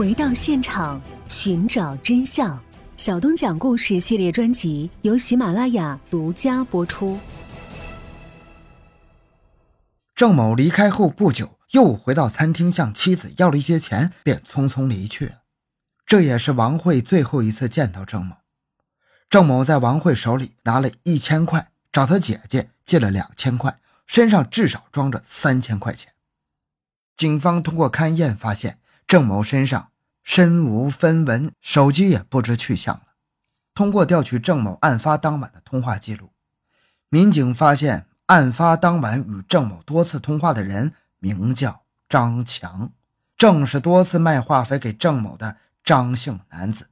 回到现场，寻找真相。小东讲故事系列专辑由喜马拉雅独家播出。郑某离开后不久，又回到餐厅向妻子要了一些钱，便匆匆离去了。这也是王慧最后一次见到郑某。郑某在王慧手里拿了一千块，找他姐姐借了两千块，身上至少装着三千块钱。警方通过勘验发现，郑某身上。身无分文，手机也不知去向了。通过调取郑某案发当晚的通话记录，民警发现案发当晚与郑某多次通话的人名叫张强，正是多次卖化肥给郑某的张姓男子。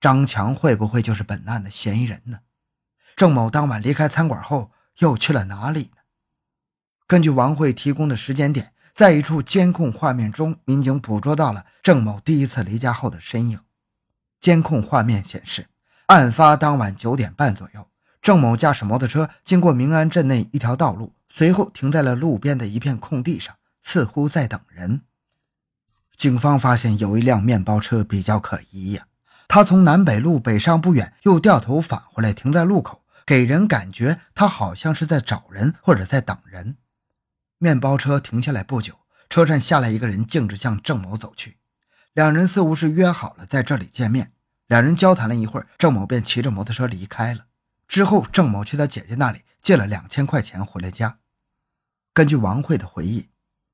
张强会不会就是本案的嫌疑人呢？郑某当晚离开餐馆后又去了哪里呢？根据王慧提供的时间点。在一处监控画面中，民警捕捉到了郑某第一次离家后的身影。监控画面显示，案发当晚九点半左右，郑某驾驶摩托车经过明安镇内一条道路，随后停在了路边的一片空地上，似乎在等人。警方发现有一辆面包车比较可疑呀，他从南北路北上不远，又掉头返回来，停在路口，给人感觉他好像是在找人或者在等人。面包车停下来不久，车站下来一个人，径直向郑某走去。两人似乎是约好了在这里见面。两人交谈了一会儿，郑某便骑着摩托车离开了。之后，郑某去他姐姐那里借了两千块钱回了家。根据王慧的回忆，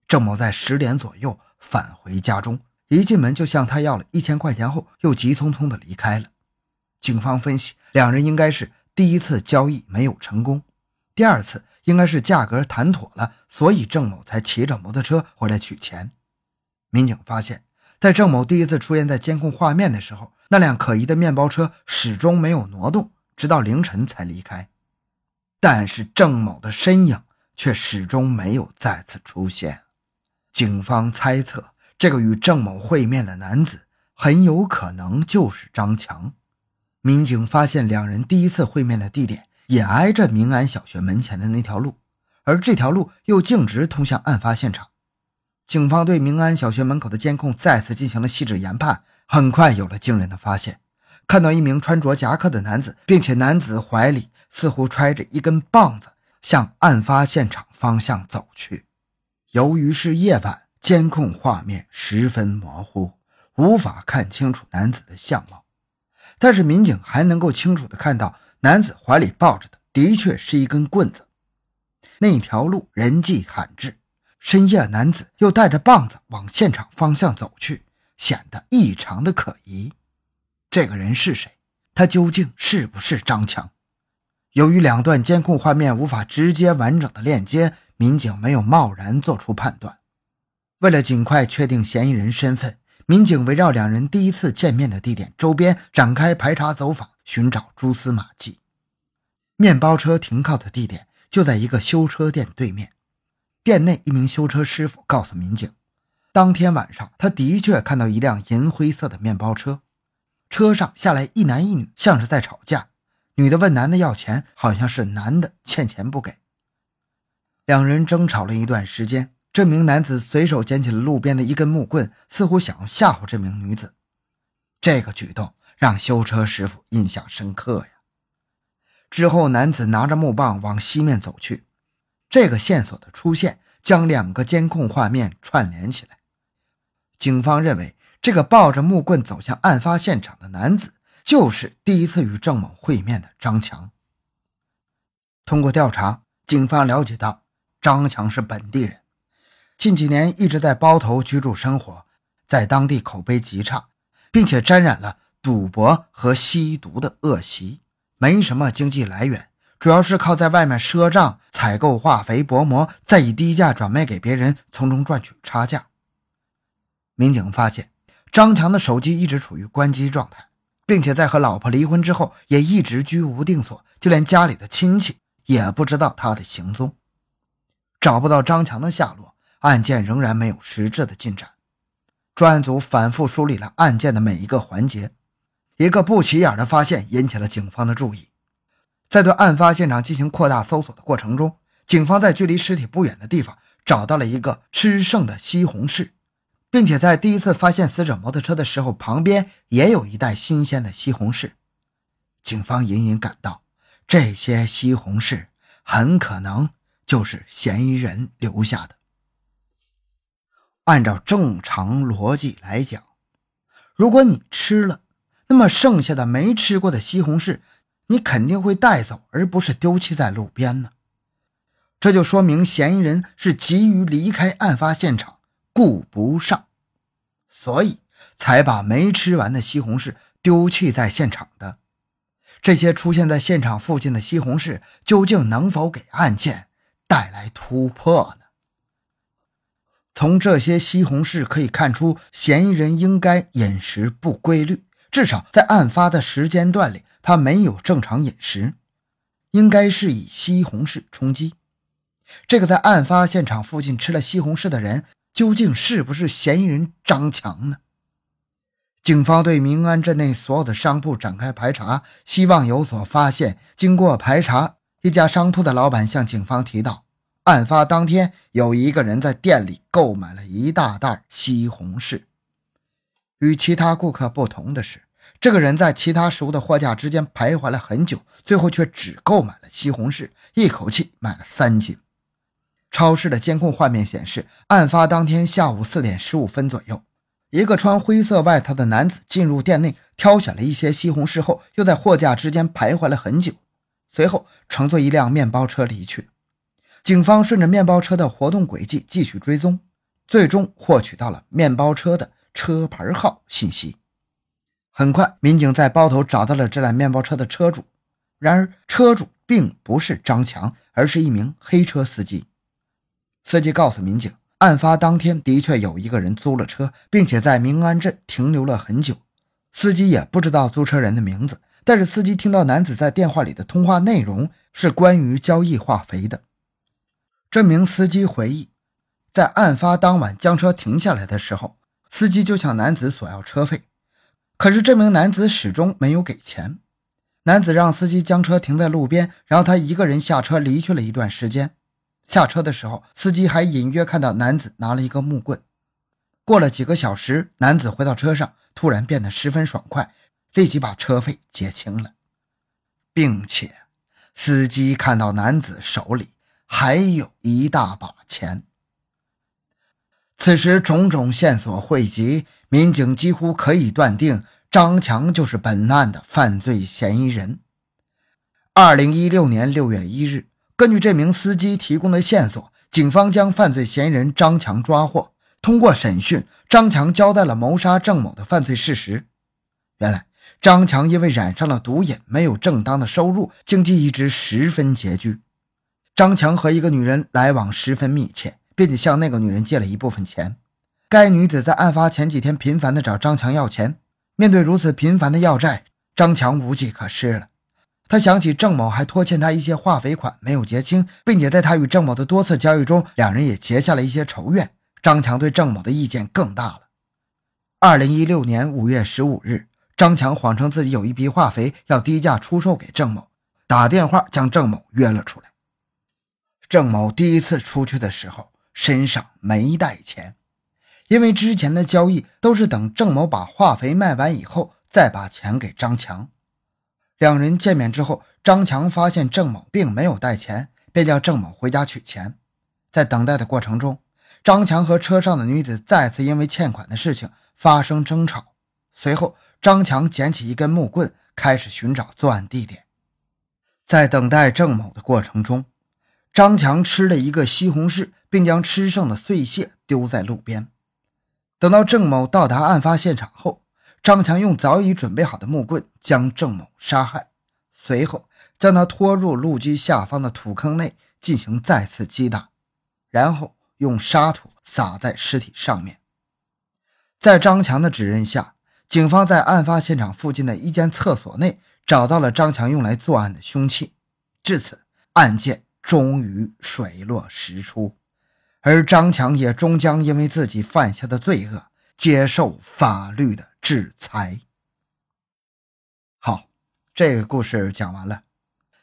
郑某在十点左右返回家中，一进门就向他要了一千块钱，后又急匆匆的离开了。警方分析，两人应该是第一次交易没有成功。第二次应该是价格谈妥了，所以郑某才骑着摩托车回来取钱。民警发现，在郑某第一次出现在监控画面的时候，那辆可疑的面包车始终没有挪动，直到凌晨才离开。但是郑某的身影却始终没有再次出现。警方猜测，这个与郑某会面的男子很有可能就是张强。民警发现，两人第一次会面的地点。也挨着明安小学门前的那条路，而这条路又径直通向案发现场。警方对明安小学门口的监控再次进行了细致研判，很快有了惊人的发现：看到一名穿着夹克的男子，并且男子怀里似乎揣着一根棒子，向案发现场方向走去。由于是夜晚，监控画面十分模糊，无法看清楚男子的相貌，但是民警还能够清楚地看到。男子怀里抱着的的确是一根棍子。那条路人迹罕至，深夜男子又带着棒子往现场方向走去，显得异常的可疑。这个人是谁？他究竟是不是张强？由于两段监控画面无法直接完整的链接，民警没有贸然做出判断。为了尽快确定嫌疑人身份，民警围绕两人第一次见面的地点周边展开排查走访。寻找蛛丝马迹，面包车停靠的地点就在一个修车店对面。店内一名修车师傅告诉民警，当天晚上他的确看到一辆银灰色的面包车，车上下来一男一女，像是在吵架。女的问男的要钱，好像是男的欠钱不给。两人争吵了一段时间，这名男子随手捡起了路边的一根木棍，似乎想要吓唬这名女子。这个举动。让修车师傅印象深刻呀。之后，男子拿着木棒往西面走去，这个线索的出现将两个监控画面串联起来。警方认为，这个抱着木棍走向案发现场的男子就是第一次与郑某会面的张强。通过调查，警方了解到，张强是本地人，近几年一直在包头居住生活，在当地口碑极差，并且沾染了。赌博和吸毒的恶习，没什么经济来源，主要是靠在外面赊账、采购化肥薄膜，再以低价转卖给别人，从中赚取差价。民警发现，张强的手机一直处于关机状态，并且在和老婆离婚之后，也一直居无定所，就连家里的亲戚也不知道他的行踪，找不到张强的下落，案件仍然没有实质的进展。专案组反复梳理了案件的每一个环节。一个不起眼的发现引起了警方的注意。在对案发现场进行扩大搜索的过程中，警方在距离尸体不远的地方找到了一个吃剩的西红柿，并且在第一次发现死者摩托车的时候，旁边也有一袋新鲜的西红柿。警方隐隐感到，这些西红柿很可能就是嫌疑人留下的。按照正常逻辑来讲，如果你吃了，那么剩下的没吃过的西红柿，你肯定会带走，而不是丢弃在路边呢。这就说明嫌疑人是急于离开案发现场，顾不上，所以才把没吃完的西红柿丢弃在现场的。这些出现在现场附近的西红柿，究竟能否给案件带来突破呢？从这些西红柿可以看出，嫌疑人应该饮食不规律，至少在案发的时间段里，他没有正常饮食，应该是以西红柿充饥。这个在案发现场附近吃了西红柿的人，究竟是不是嫌疑人张强呢？警方对明安镇内所有的商铺展开排查，希望有所发现。经过排查，一家商铺的老板向警方提到，案发当天有一个人在店里购买了一大袋西红柿。与其他顾客不同的是，这个人在其他食物的货架之间徘徊了很久，最后却只购买了西红柿，一口气买了三斤。超市的监控画面显示，案发当天下午四点十五分左右，一个穿灰色外套的男子进入店内，挑选了一些西红柿后，又在货架之间徘徊了很久，随后乘坐一辆面包车离去。警方顺着面包车的活动轨迹继续追踪，最终获取到了面包车的车牌号信息。很快，民警在包头找到了这辆面包车的车主，然而车主并不是张强，而是一名黑车司机。司机告诉民警，案发当天的确有一个人租了车，并且在明安镇停留了很久。司机也不知道租车人的名字，但是司机听到男子在电话里的通话内容是关于交易化肥的。这名司机回忆，在案发当晚将车停下来的时候，司机就向男子索要车费，可是这名男子始终没有给钱。男子让司机将车停在路边，然后他一个人下车离去了一段时间。下车的时候，司机还隐约看到男子拿了一个木棍。过了几个小时，男子回到车上，突然变得十分爽快，立即把车费结清了，并且司机看到男子手里还有一大把钱。此时，种种线索汇集，民警几乎可以断定张强就是本案的犯罪嫌疑人。二零一六年六月一日。根据这名司机提供的线索，警方将犯罪嫌疑人张强抓获。通过审讯，张强交代了谋杀郑某的犯罪事实。原来，张强因为染上了毒瘾，没有正当的收入，经济一直十分拮据。张强和一个女人来往十分密切，并且向那个女人借了一部分钱。该女子在案发前几天频繁地找张强要钱。面对如此频繁的要债，张强无计可施了。他想起郑某还拖欠他一些化肥款没有结清，并且在他与郑某的多次交易中，两人也结下了一些仇怨。张强对郑某的意见更大了。二零一六年五月十五日，张强谎称自己有一批化肥要低价出售给郑某，打电话将郑某约了出来。郑某第一次出去的时候身上没带钱，因为之前的交易都是等郑某把化肥卖完以后再把钱给张强。两人见面之后，张强发现郑某并没有带钱，便叫郑某回家取钱。在等待的过程中，张强和车上的女子再次因为欠款的事情发生争吵。随后，张强捡起一根木棍，开始寻找作案地点。在等待郑某的过程中，张强吃了一个西红柿，并将吃剩的碎屑丢在路边。等到郑某到达案发现场后，张强用早已准备好的木棍将郑某杀害，随后将他拖入路基下方的土坑内进行再次击打，然后用沙土撒在尸体上面。在张强的指认下，警方在案发现场附近的一间厕所内找到了张强用来作案的凶器。至此，案件终于水落石出，而张强也终将因为自己犯下的罪恶接受法律的。制裁。好，这个故事讲完了。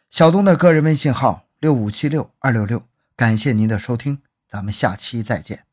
小东的个人微信号六五七六二六六，感谢您的收听，咱们下期再见。